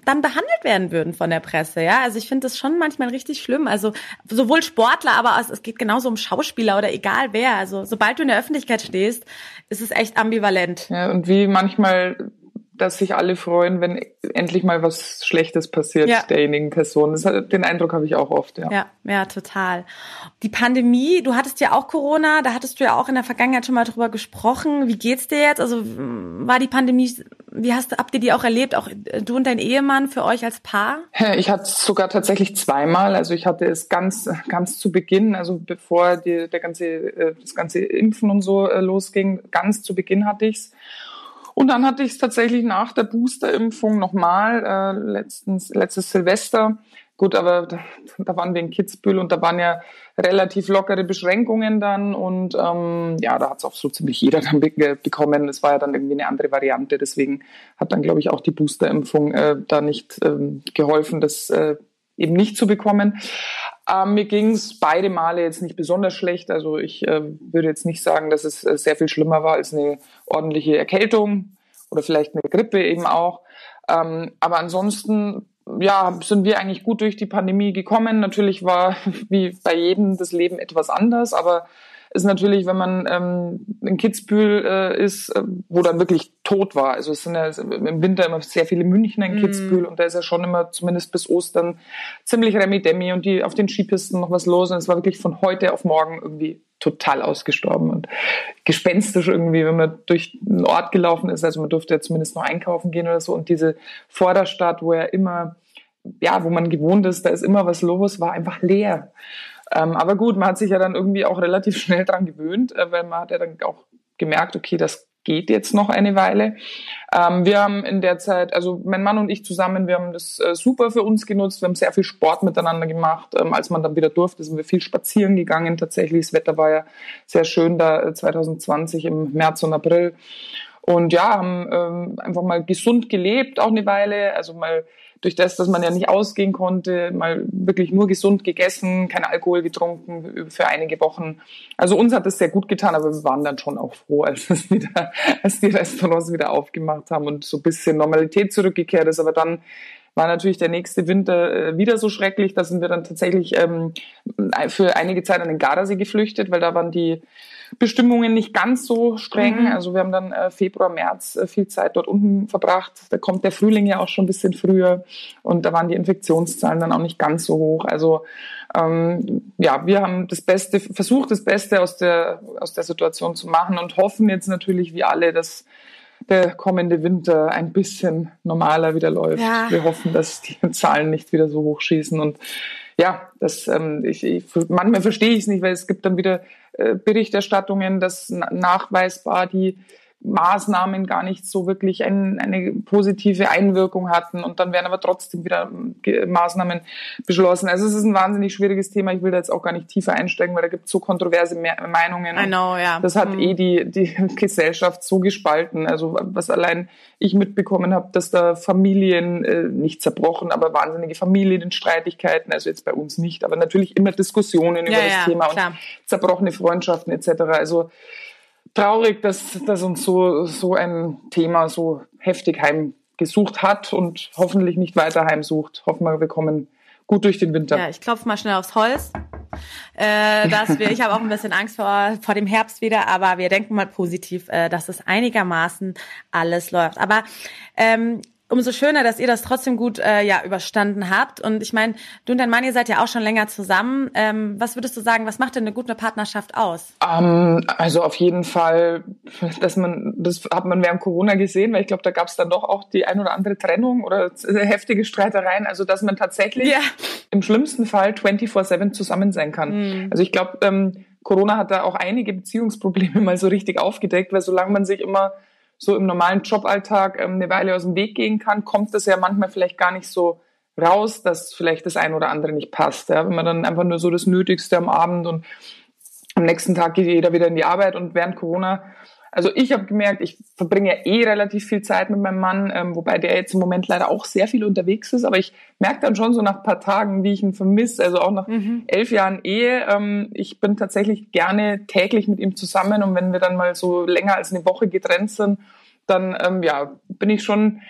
dann behandelt werden würden von der Presse, ja. Also ich finde das schon manchmal richtig schlimm. Also sowohl Sportler, aber es geht genauso um Schauspieler oder egal wer. Also sobald du in der Öffentlichkeit stehst, ist es echt ambivalent. Ja, und wie manchmal dass sich alle freuen, wenn endlich mal was Schlechtes passiert ja. derjenigen Person. Das, den Eindruck habe ich auch oft, ja. Ja, ja, total. Die Pandemie, du hattest ja auch Corona, da hattest du ja auch in der Vergangenheit schon mal drüber gesprochen. Wie geht's dir jetzt? Also war die Pandemie, wie hast habt ihr die auch erlebt, auch du und dein Ehemann für euch als Paar? Ich hatte es sogar tatsächlich zweimal. Also ich hatte es ganz, ganz zu Beginn, also bevor die, der ganze, äh, das ganze Impfen und so äh, losging, ganz zu Beginn hatte ich's. Und dann hatte ich es tatsächlich nach der Boosterimpfung nochmal, äh, letztens, letztes Silvester. Gut, aber da, da waren wir in Kitzbühel und da waren ja relativ lockere Beschränkungen dann und ähm, ja, da hat es auch so ziemlich jeder dann be bekommen. Es war ja dann irgendwie eine andere Variante, deswegen hat dann, glaube ich, auch die Boosterimpfung äh, da nicht ähm, geholfen, das äh, eben nicht zu bekommen. Ähm, mir ging es beide Male jetzt nicht besonders schlecht. Also ich äh, würde jetzt nicht sagen, dass es äh, sehr viel schlimmer war als eine ordentliche Erkältung oder vielleicht eine Grippe eben auch. Ähm, aber ansonsten ja, sind wir eigentlich gut durch die Pandemie gekommen. Natürlich war wie bei jedem das Leben etwas anders, aber ist natürlich, wenn man ähm, in Kitzbühel äh, ist, äh, wo dann wirklich tot war. Also es sind ja im Winter immer sehr viele Münchner in mm. Kitzbühel und da ist ja schon immer zumindest bis Ostern ziemlich Remi-Demi und die auf den Skipisten noch was los und es war wirklich von heute auf morgen irgendwie total ausgestorben und gespenstisch irgendwie, wenn man durch einen Ort gelaufen ist. Also man durfte ja zumindest noch einkaufen gehen oder so und diese Vorderstadt, wo ja immer ja, wo man gewohnt ist, da ist immer was los, war einfach leer. Ähm, aber gut, man hat sich ja dann irgendwie auch relativ schnell dran gewöhnt, äh, weil man hat ja dann auch gemerkt, okay, das geht jetzt noch eine Weile. Ähm, wir haben in der Zeit, also mein Mann und ich zusammen, wir haben das äh, super für uns genutzt. Wir haben sehr viel Sport miteinander gemacht. Ähm, als man dann wieder durfte, sind wir viel spazieren gegangen. Tatsächlich, das Wetter war ja sehr schön da 2020 äh, im März und April. Und ja, haben ähm, einfach mal gesund gelebt, auch eine Weile. Also mal durch das, dass man ja nicht ausgehen konnte, mal wirklich nur gesund gegessen, kein Alkohol getrunken für einige Wochen. Also uns hat das sehr gut getan, aber wir waren dann schon auch froh, als es wieder, als die Restaurants wieder aufgemacht haben und so ein bisschen Normalität zurückgekehrt ist. Aber dann war natürlich der nächste Winter äh, wieder so schrecklich. Da sind wir dann tatsächlich ähm, für einige Zeit an den Gardasee geflüchtet, weil da waren die Bestimmungen nicht ganz so streng. Mhm. Also wir haben dann äh, Februar, März äh, viel Zeit dort unten verbracht. Da kommt der Frühling ja auch schon ein bisschen früher und da waren die Infektionszahlen dann auch nicht ganz so hoch. Also ähm, ja, wir haben das Beste, versucht das Beste aus der, aus der Situation zu machen und hoffen jetzt natürlich wie alle, dass der kommende Winter ein bisschen normaler wieder läuft. Ja. Wir hoffen, dass die Zahlen nicht wieder so hoch schießen und ja, das, ähm, ich, ich, manchmal verstehe ich es nicht, weil es gibt dann wieder Berichterstattungen, dass nachweisbar die Maßnahmen gar nicht so wirklich ein, eine positive Einwirkung hatten und dann werden aber trotzdem wieder ähm, Maßnahmen beschlossen. Also es ist ein wahnsinnig schwieriges Thema. Ich will da jetzt auch gar nicht tiefer einsteigen, weil da gibt es so kontroverse Meinungen. I know, ja. Das hat mhm. eh die, die Gesellschaft so gespalten. Also was allein ich mitbekommen habe, dass da Familien, äh, nicht zerbrochen, aber wahnsinnige Familienstreitigkeiten, also jetzt bei uns nicht, aber natürlich immer Diskussionen über ja, das ja, Thema klar. und zerbrochene Freundschaften etc. Also traurig, dass, dass uns so, so ein Thema so heftig heimgesucht hat und hoffentlich nicht weiter heimsucht. Hoffen wir, wir kommen gut durch den Winter. Ja, ich klopfe mal schnell aufs Holz. Äh, dass wir, ich habe auch ein bisschen Angst vor, vor dem Herbst wieder, aber wir denken mal positiv, äh, dass es einigermaßen alles läuft. Aber ähm, umso schöner, dass ihr das trotzdem gut äh, ja überstanden habt. Und ich meine, du und dein Mann, ihr seid ja auch schon länger zusammen. Ähm, was würdest du sagen, was macht denn eine gute Partnerschaft aus? Um, ähm, also auf jeden Fall, dass man, das hat man während Corona gesehen, weil ich glaube, da gab es dann doch auch die ein oder andere Trennung oder heftige Streitereien. Also dass man tatsächlich ja. im schlimmsten Fall 24-7 zusammen sein kann. Mhm. Also ich glaube, ähm, Corona hat da auch einige Beziehungsprobleme mal so richtig aufgedeckt, weil solange man sich immer so im normalen Joballtag ähm, eine Weile aus dem Weg gehen kann, kommt das ja manchmal vielleicht gar nicht so raus, dass vielleicht das eine oder andere nicht passt. Ja? Wenn man dann einfach nur so das Nötigste am Abend und am nächsten Tag geht jeder wieder in die Arbeit und während Corona also ich habe gemerkt, ich verbringe ja eh relativ viel Zeit mit meinem Mann, ähm, wobei der jetzt im Moment leider auch sehr viel unterwegs ist. Aber ich merke dann schon so nach paar Tagen, wie ich ihn vermisse. Also auch nach mhm. elf Jahren Ehe. Ähm, ich bin tatsächlich gerne täglich mit ihm zusammen. Und wenn wir dann mal so länger als eine Woche getrennt sind, dann ähm, ja, bin ich schon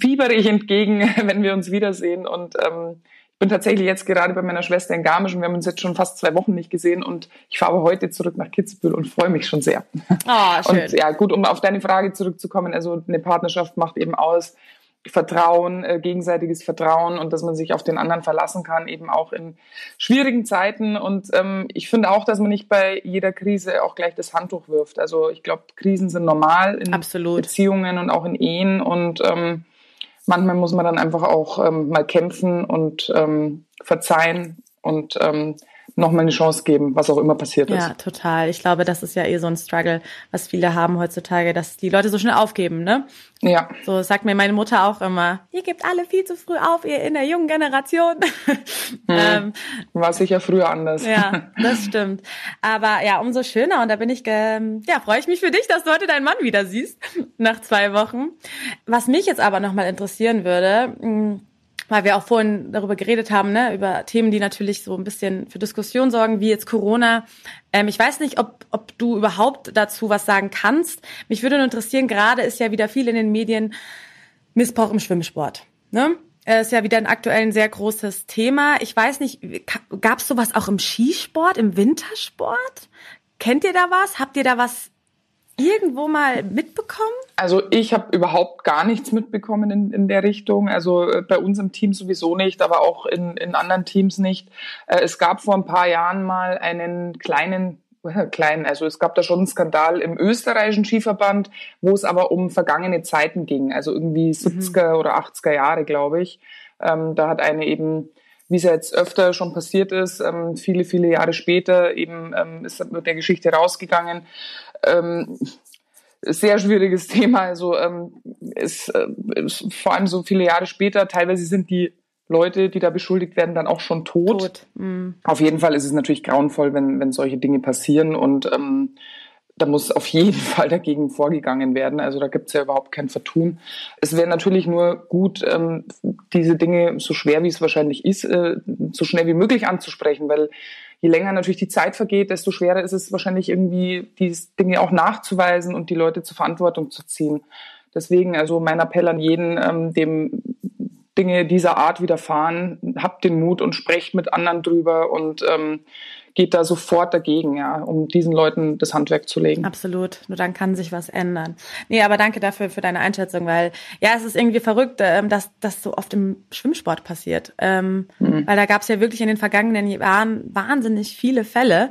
fieberig entgegen, wenn wir uns wiedersehen. Und ähm, bin tatsächlich jetzt gerade bei meiner Schwester in Garmisch und wir haben uns jetzt schon fast zwei Wochen nicht gesehen und ich fahre heute zurück nach Kitzbühel und freue mich schon sehr. Ah, schön. Und ja, gut, um auf deine Frage zurückzukommen, also eine Partnerschaft macht eben aus Vertrauen, äh, gegenseitiges Vertrauen und dass man sich auf den anderen verlassen kann, eben auch in schwierigen Zeiten. Und ähm, ich finde auch, dass man nicht bei jeder Krise auch gleich das Handtuch wirft. Also ich glaube, Krisen sind normal in Absolut. Beziehungen und auch in Ehen und ähm, manchmal muss man dann einfach auch ähm, mal kämpfen und ähm, verzeihen und ähm, nochmal eine Chance geben, was auch immer passiert ist. Ja, total. Ich glaube, das ist ja eh so ein Struggle, was viele haben heutzutage, dass die Leute so schnell aufgeben, ne? Ja. So sagt mir meine Mutter auch immer, ihr gebt alle viel zu früh auf, ihr in der jungen Generation. Hm. ähm, War sicher früher anders. ja, das stimmt. Aber ja, umso schöner und da bin ich, ja, freue ich mich für dich, dass du heute deinen Mann wieder siehst, nach zwei Wochen. Was mich jetzt aber nochmal interessieren würde, hm, weil wir auch vorhin darüber geredet haben, ne, über Themen, die natürlich so ein bisschen für Diskussion sorgen, wie jetzt Corona. Ähm, ich weiß nicht, ob, ob du überhaupt dazu was sagen kannst. Mich würde nur interessieren, gerade ist ja wieder viel in den Medien Missbrauch im Schwimmsport. Ne? Äh, ist ja wieder ein aktuell ein sehr großes Thema. Ich weiß nicht, gab es sowas auch im Skisport, im Wintersport? Kennt ihr da was? Habt ihr da was irgendwo mal mitbekommen? Also ich habe überhaupt gar nichts mitbekommen in, in der Richtung. Also äh, bei uns im Team sowieso nicht, aber auch in, in anderen Teams nicht. Äh, es gab vor ein paar Jahren mal einen kleinen klein, also es gab da schon einen Skandal im österreichischen Skiverband, wo es aber um vergangene Zeiten ging, also irgendwie 70er mhm. oder 80er Jahre, glaube ich. Ähm, da hat eine eben, wie es jetzt öfter schon passiert ist, ähm, viele, viele Jahre später eben ähm, ist mit der Geschichte rausgegangen, ähm, sehr schwieriges Thema. Also ähm, es äh, ist vor allem so viele Jahre später, teilweise sind die Leute, die da beschuldigt werden, dann auch schon tot. tot. Mhm. Auf jeden Fall ist es natürlich grauenvoll, wenn, wenn solche Dinge passieren und ähm, da muss auf jeden Fall dagegen vorgegangen werden. Also da gibt es ja überhaupt kein Vertun. Es wäre natürlich nur gut, ähm, diese Dinge, so schwer wie es wahrscheinlich ist, äh, so schnell wie möglich anzusprechen, weil je länger natürlich die Zeit vergeht, desto schwerer ist es wahrscheinlich irgendwie, diese Dinge auch nachzuweisen und die Leute zur Verantwortung zu ziehen. Deswegen also mein Appell an jeden, ähm, dem Dinge dieser Art widerfahren, habt den Mut und sprecht mit anderen drüber und ähm, geht da sofort dagegen, ja, um diesen Leuten das Handwerk zu legen. Absolut. Nur dann kann sich was ändern. Nee, aber danke dafür für deine Einschätzung, weil ja, es ist irgendwie verrückt, ähm, dass das so oft im Schwimmsport passiert. Ähm, mhm. Weil da gab es ja wirklich in den vergangenen Jahren wahnsinnig viele Fälle.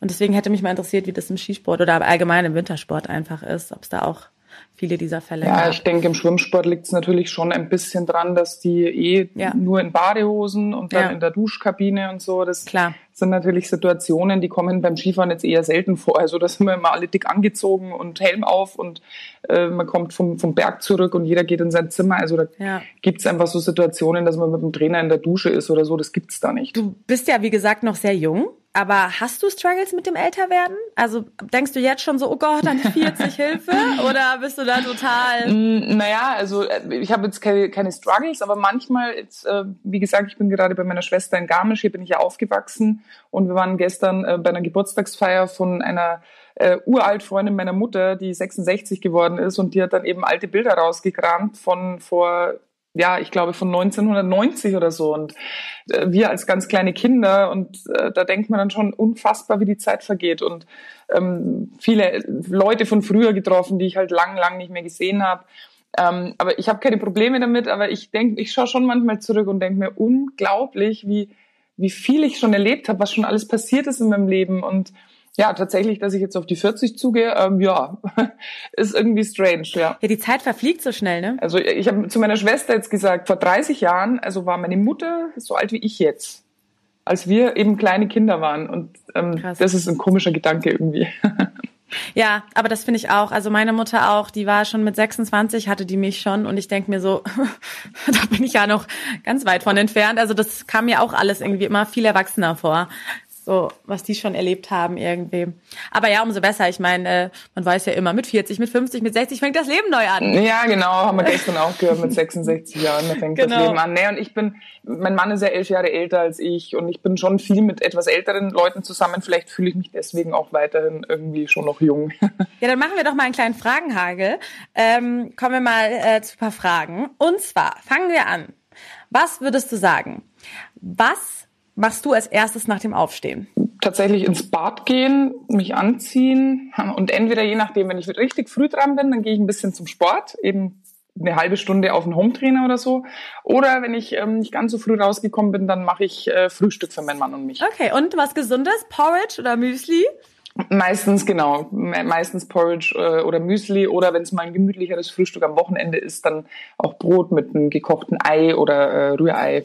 Und deswegen hätte mich mal interessiert, wie das im Skisport oder allgemein im Wintersport einfach ist, ob es da auch viele dieser Fälle. Ja, ich denke, im Schwimmsport liegt es natürlich schon ein bisschen dran, dass die eh ja. nur in Badehosen und dann ja. in der Duschkabine und so. Das Klar. sind natürlich Situationen, die kommen beim Skifahren jetzt eher selten vor. Also da sind wir immer alle dick angezogen und Helm auf und äh, man kommt vom, vom Berg zurück und jeder geht in sein Zimmer. Also da ja. gibt es einfach so Situationen, dass man mit dem Trainer in der Dusche ist oder so. Das gibt's da nicht. Du bist ja, wie gesagt, noch sehr jung. Aber hast du Struggles mit dem Älterwerden? Also denkst du jetzt schon so, oh Gott, dann 40 Hilfe? Oder bist du da total? Mm, naja, also äh, ich habe jetzt keine, keine Struggles, aber manchmal, jetzt, äh, wie gesagt, ich bin gerade bei meiner Schwester in Garmisch, hier bin ich ja aufgewachsen und wir waren gestern äh, bei einer Geburtstagsfeier von einer äh, uralt Freundin meiner Mutter, die 66 geworden ist und die hat dann eben alte Bilder rausgekramt von vor ja, ich glaube von 1990 oder so. Und äh, wir als ganz kleine Kinder und äh, da denkt man dann schon unfassbar, wie die Zeit vergeht. Und ähm, viele Leute von früher getroffen, die ich halt lang, lang nicht mehr gesehen habe. Ähm, aber ich habe keine Probleme damit, aber ich denke, ich schaue schon manchmal zurück und denke mir unglaublich, wie, wie viel ich schon erlebt habe, was schon alles passiert ist in meinem Leben. Und ja, tatsächlich, dass ich jetzt auf die 40 zugehe, ähm, ja, ist irgendwie strange, ja. Ja, die Zeit verfliegt so schnell, ne? Also ich habe zu meiner Schwester jetzt gesagt, vor 30 Jahren, also war meine Mutter so alt wie ich jetzt, als wir eben kleine Kinder waren. Und ähm, das ist ein komischer Gedanke irgendwie. Ja, aber das finde ich auch. Also meine Mutter auch, die war schon mit 26, hatte die mich schon und ich denke mir so, da bin ich ja noch ganz weit von entfernt. Also das kam mir auch alles irgendwie immer viel erwachsener vor so was die schon erlebt haben irgendwie. Aber ja, umso besser. Ich meine, äh, man weiß ja immer, mit 40, mit 50, mit 60 fängt das Leben neu an. Ja, genau, haben wir gestern auch gehört, mit 66 Jahren da fängt genau. das Leben an. Nee, und ich bin, mein Mann ist ja elf Jahre älter als ich und ich bin schon viel mit etwas älteren Leuten zusammen. Vielleicht fühle ich mich deswegen auch weiterhin irgendwie schon noch jung. Ja, dann machen wir doch mal einen kleinen Fragenhagel. Ähm, kommen wir mal äh, zu ein paar Fragen. Und zwar fangen wir an. Was würdest du sagen? Was machst du als erstes nach dem Aufstehen? Tatsächlich ins Bad gehen, mich anziehen und entweder je nachdem, wenn ich richtig früh dran bin, dann gehe ich ein bisschen zum Sport, eben eine halbe Stunde auf den Hometrainer oder so. Oder wenn ich ähm, nicht ganz so früh rausgekommen bin, dann mache ich äh, Frühstück für meinen Mann und mich. Okay, und was Gesundes? Porridge oder Müsli? Meistens, genau. Meistens Porridge äh, oder Müsli oder wenn es mal ein gemütlicheres Frühstück am Wochenende ist, dann auch Brot mit einem gekochten Ei oder äh, Rührei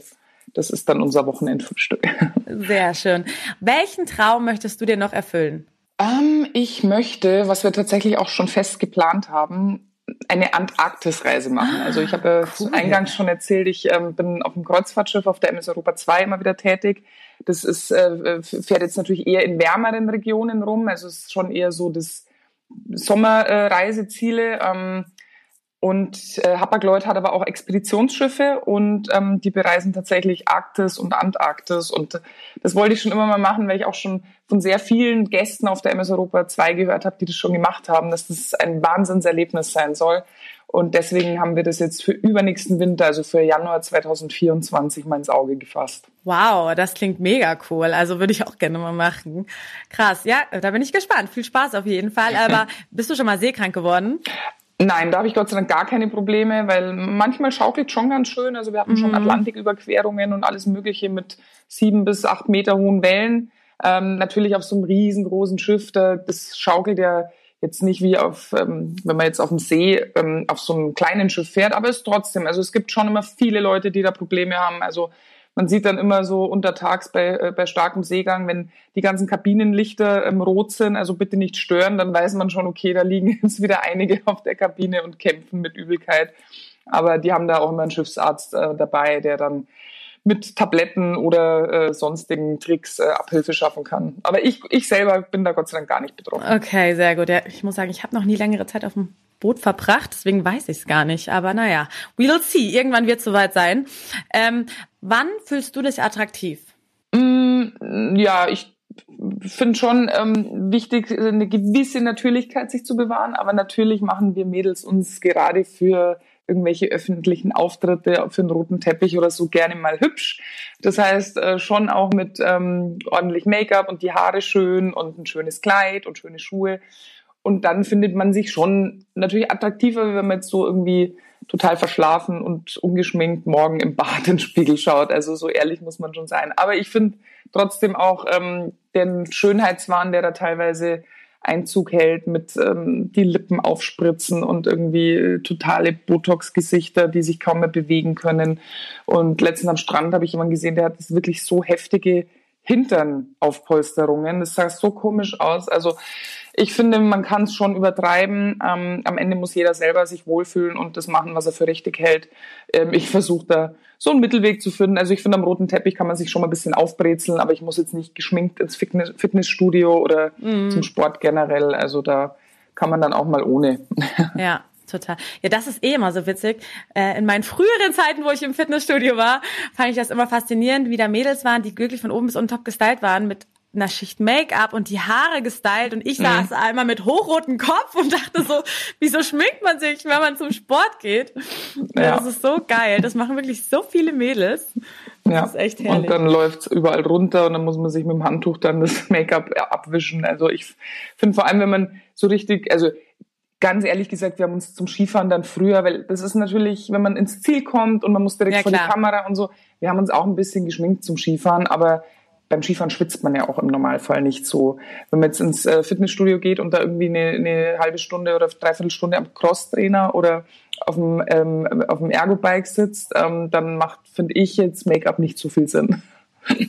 das ist dann unser Wochenendfrühstück. Sehr schön. Welchen Traum möchtest du dir noch erfüllen? Ähm, ich möchte, was wir tatsächlich auch schon fest geplant haben, eine Antarktisreise machen. Also ich habe ah, cool. eingangs schon erzählt, ich ähm, bin auf dem Kreuzfahrtschiff auf der MS Europa 2 immer wieder tätig. Das ist, äh, fährt jetzt natürlich eher in wärmeren Regionen rum. Also es ist schon eher so das Sommerreiseziele. Äh, ähm, und äh, Hapag-Lloyd hat aber auch Expeditionsschiffe und ähm, die bereisen tatsächlich Arktis und Antarktis. Und das wollte ich schon immer mal machen, weil ich auch schon von sehr vielen Gästen auf der MS Europa 2 gehört habe, die das schon gemacht haben, dass das ein Wahnsinnserlebnis sein soll. Und deswegen haben wir das jetzt für übernächsten Winter, also für Januar 2024, mal ins Auge gefasst. Wow, das klingt mega cool. Also würde ich auch gerne mal machen. Krass, ja, da bin ich gespannt. Viel Spaß auf jeden Fall. Aber bist du schon mal seekrank geworden? Nein, da habe ich Gott sei Dank gar keine Probleme, weil manchmal schaukelt schon ganz schön. Also wir hatten mhm. schon Atlantiküberquerungen und alles Mögliche mit sieben bis acht Meter hohen Wellen. Ähm, natürlich auf so einem riesengroßen Schiff, da, das schaukelt ja jetzt nicht wie auf, ähm, wenn man jetzt auf dem See ähm, auf so einem kleinen Schiff fährt, aber es ist trotzdem, also es gibt schon immer viele Leute, die da Probleme haben. Also man sieht dann immer so untertags bei, äh, bei starkem Seegang, wenn die ganzen Kabinenlichter ähm, rot sind, also bitte nicht stören, dann weiß man schon, okay, da liegen jetzt wieder einige auf der Kabine und kämpfen mit Übelkeit. Aber die haben da auch immer einen Schiffsarzt äh, dabei, der dann mit Tabletten oder äh, sonstigen Tricks äh, Abhilfe schaffen kann. Aber ich, ich selber bin da Gott sei Dank gar nicht betroffen. Okay, sehr gut. Ja, ich muss sagen, ich habe noch nie längere Zeit auf dem Boot verbracht, deswegen weiß ich es gar nicht. Aber naja, we'll see. Irgendwann wird es soweit sein. Ähm, wann fühlst du dich attraktiv? Mm, ja, ich finde schon ähm, wichtig, eine gewisse Natürlichkeit sich zu bewahren. Aber natürlich machen wir Mädels uns gerade für irgendwelche öffentlichen Auftritte für einen roten Teppich oder so gerne mal hübsch. Das heißt, äh, schon auch mit ähm, ordentlich Make-up und die Haare schön und ein schönes Kleid und schöne Schuhe. Und dann findet man sich schon natürlich attraktiver, wenn man jetzt so irgendwie total verschlafen und ungeschminkt morgen im Bad in den Spiegel schaut. Also so ehrlich muss man schon sein. Aber ich finde trotzdem auch ähm, den Schönheitswahn, der da teilweise Einzug hält mit ähm, die Lippen aufspritzen und irgendwie äh, totale Botox-Gesichter, die sich kaum mehr bewegen können. Und letztens am Strand habe ich jemanden gesehen, der hat wirklich so heftige Hinternaufpolsterungen. Das sah so komisch aus. Also ich finde, man kann es schon übertreiben. Ähm, am Ende muss jeder selber sich wohlfühlen und das machen, was er für richtig hält. Ähm, ich versuche da so einen Mittelweg zu finden. Also ich finde, am roten Teppich kann man sich schon mal ein bisschen aufbrezeln, aber ich muss jetzt nicht geschminkt ins Fitness Fitnessstudio oder mhm. zum Sport generell. Also da kann man dann auch mal ohne. Ja. Total. Ja, das ist eh immer so witzig. Äh, in meinen früheren Zeiten, wo ich im Fitnessstudio war, fand ich das immer faszinierend, wie da Mädels waren, die glücklich von oben bis unten top gestylt waren, mit einer Schicht Make-up und die Haare gestylt und ich mhm. saß einmal mit hochrotem Kopf und dachte so, wieso schminkt man sich, wenn man zum Sport geht? Ja. Das ist so geil. Das machen wirklich so viele Mädels. Das ja. ist echt herrlich. Und dann läuft's überall runter und dann muss man sich mit dem Handtuch dann das Make-up abwischen. Also ich finde vor allem, wenn man so richtig, also ganz ehrlich gesagt, wir haben uns zum Skifahren dann früher, weil das ist natürlich, wenn man ins Ziel kommt und man muss direkt ja, vor die Kamera und so, wir haben uns auch ein bisschen geschminkt zum Skifahren, aber beim Skifahren schwitzt man ja auch im Normalfall nicht so. Wenn man jetzt ins äh, Fitnessstudio geht und da irgendwie eine, eine halbe Stunde oder dreiviertel Stunde am Crosstrainer oder auf dem, ähm, auf dem Ergo-Bike sitzt, ähm, dann macht, finde ich, jetzt Make-up nicht so viel Sinn.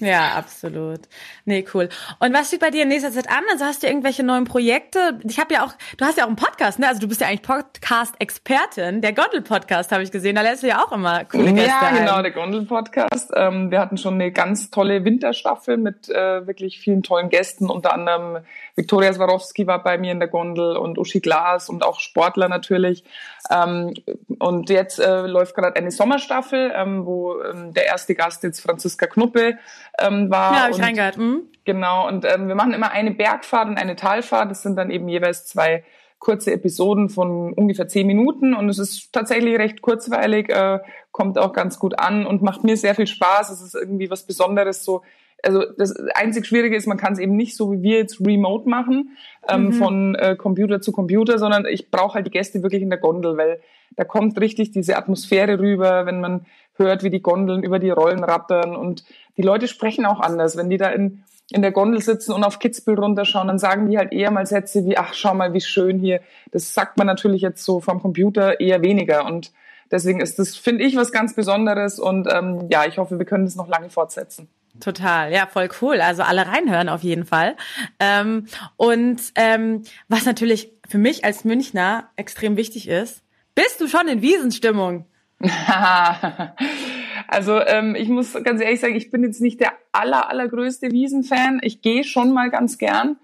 Ja, absolut. Nee, cool. Und was steht bei dir in nächster Zeit an? Also hast du irgendwelche neuen Projekte? Ich habe ja auch, du hast ja auch einen Podcast, ne? Also du bist ja eigentlich Podcast-Expertin. Der Gondel-Podcast habe ich gesehen, da lässt du ja auch immer coole Gäste Ja, genau, ein. der Gondel-Podcast. Ähm, wir hatten schon eine ganz tolle Winterstaffel mit äh, wirklich vielen tollen Gästen, unter anderem Viktoria Swarovski war bei mir in der Gondel und Uschi Glas und auch Sportler natürlich. Ähm, und jetzt äh, läuft gerade eine Sommerstaffel, ähm, wo ähm, der erste Gast jetzt Franziska Knuppe ähm, war. Ja, habe ich reingehört. Mhm. Genau, und ähm, wir machen immer eine Bergfahrt und eine Talfahrt. Das sind dann eben jeweils zwei kurze Episoden von ungefähr zehn Minuten und es ist tatsächlich recht kurzweilig, äh, kommt auch ganz gut an und macht mir sehr viel Spaß. Es ist irgendwie was Besonderes, so also das einzig Schwierige ist, man kann es eben nicht so wie wir jetzt remote machen, ähm, mhm. von äh, Computer zu Computer, sondern ich brauche halt die Gäste wirklich in der Gondel, weil da kommt richtig diese Atmosphäre rüber, wenn man hört, wie die Gondeln über die Rollen rattern und die Leute sprechen auch anders. Wenn die da in, in der Gondel sitzen und auf Kitzbühel runterschauen, dann sagen die halt eher mal Sätze wie, ach, schau mal, wie schön hier. Das sagt man natürlich jetzt so vom Computer eher weniger und deswegen ist das, finde ich, was ganz Besonderes und ähm, ja, ich hoffe, wir können das noch lange fortsetzen. Total, ja, voll cool. Also alle reinhören auf jeden Fall. Ähm, und ähm, was natürlich für mich als Münchner extrem wichtig ist, bist du schon in Wiesenstimmung? also ähm, ich muss ganz ehrlich sagen, ich bin jetzt nicht der aller allergrößte Wiesenfan. Ich gehe schon mal ganz gern.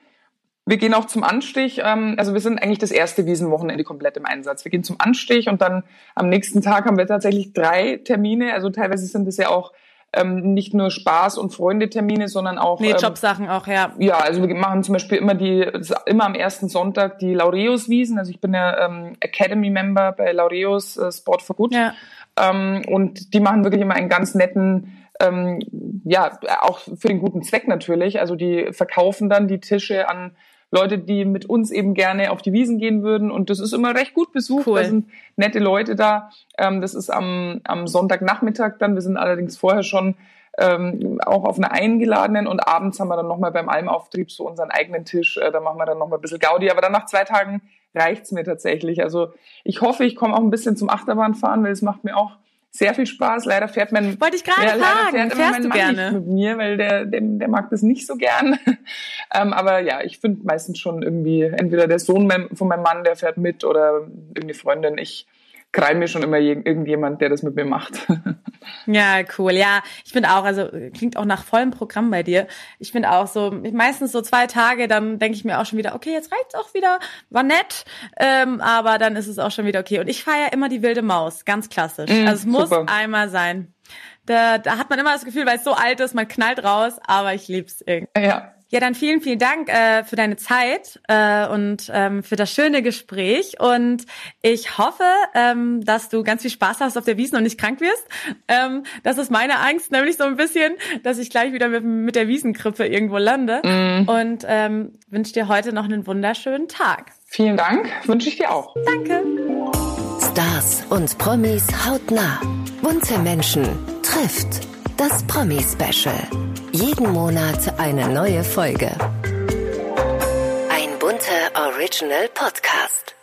Wir gehen auch zum Anstich. Ähm, also wir sind eigentlich das erste Wiesenwochenende komplett im Einsatz. Wir gehen zum Anstich und dann am nächsten Tag haben wir tatsächlich drei Termine. Also teilweise sind es ja auch ähm, nicht nur Spaß- und Freundetermine, sondern auch nee, ähm, Jobsachen auch, ja. Ja, also wir machen zum Beispiel immer die immer am ersten Sonntag die Laureus-Wiesen. Also ich bin ja ähm, Academy-Member bei Laureus äh, Sport for Good. Ja. Ähm, und die machen wirklich immer einen ganz netten ähm, ja, auch für den guten Zweck natürlich. Also die verkaufen dann die Tische an Leute, die mit uns eben gerne auf die Wiesen gehen würden. Und das ist immer recht gut besucht. Cool. Da sind nette Leute da. Ähm, das ist am, am Sonntagnachmittag dann. Wir sind allerdings vorher schon ähm, auch auf einer eingeladenen und abends haben wir dann nochmal beim Almauftrieb so unseren eigenen Tisch. Äh, da machen wir dann nochmal ein bisschen Gaudi. Aber dann nach zwei Tagen reicht's mir tatsächlich. Also ich hoffe, ich komme auch ein bisschen zum Achterbahnfahren, weil es macht mir auch sehr viel Spaß. Leider fährt mein wollte ich gerade ja, fragen, fährst du gerne mit mir, weil der, der der mag das nicht so gern. ähm, aber ja, ich finde meistens schon irgendwie entweder der Sohn von meinem Mann, der fährt mit oder irgendeine Freundin. Ich krall mir schon immer irgendjemand, der das mit mir macht. ja, cool. Ja, ich finde auch, also klingt auch nach vollem Programm bei dir. Ich finde auch so, meistens so zwei Tage, dann denke ich mir auch schon wieder, okay, jetzt reicht's auch wieder, war nett, ähm, aber dann ist es auch schon wieder okay. Und ich feiere immer die wilde Maus, ganz klassisch. Mm, also es muss super. einmal sein. Da, da hat man immer das Gefühl, weil es so alt ist, man knallt raus, aber ich lieb's irgendwie. Ja, ja, dann vielen, vielen Dank äh, für deine Zeit äh, und ähm, für das schöne Gespräch. Und ich hoffe, ähm, dass du ganz viel Spaß hast auf der Wiesen und nicht krank wirst. Ähm, das ist meine Angst, nämlich so ein bisschen, dass ich gleich wieder mit, mit der Wiesengrippe irgendwo lande. Mm. Und ähm, wünsche dir heute noch einen wunderschönen Tag. Vielen Dank, wünsche ich dir auch. Danke. Stars und Promis hautnah. Bunte Menschen trifft das Promi-Special. Jeden Monat eine neue Folge. Ein bunter Original Podcast.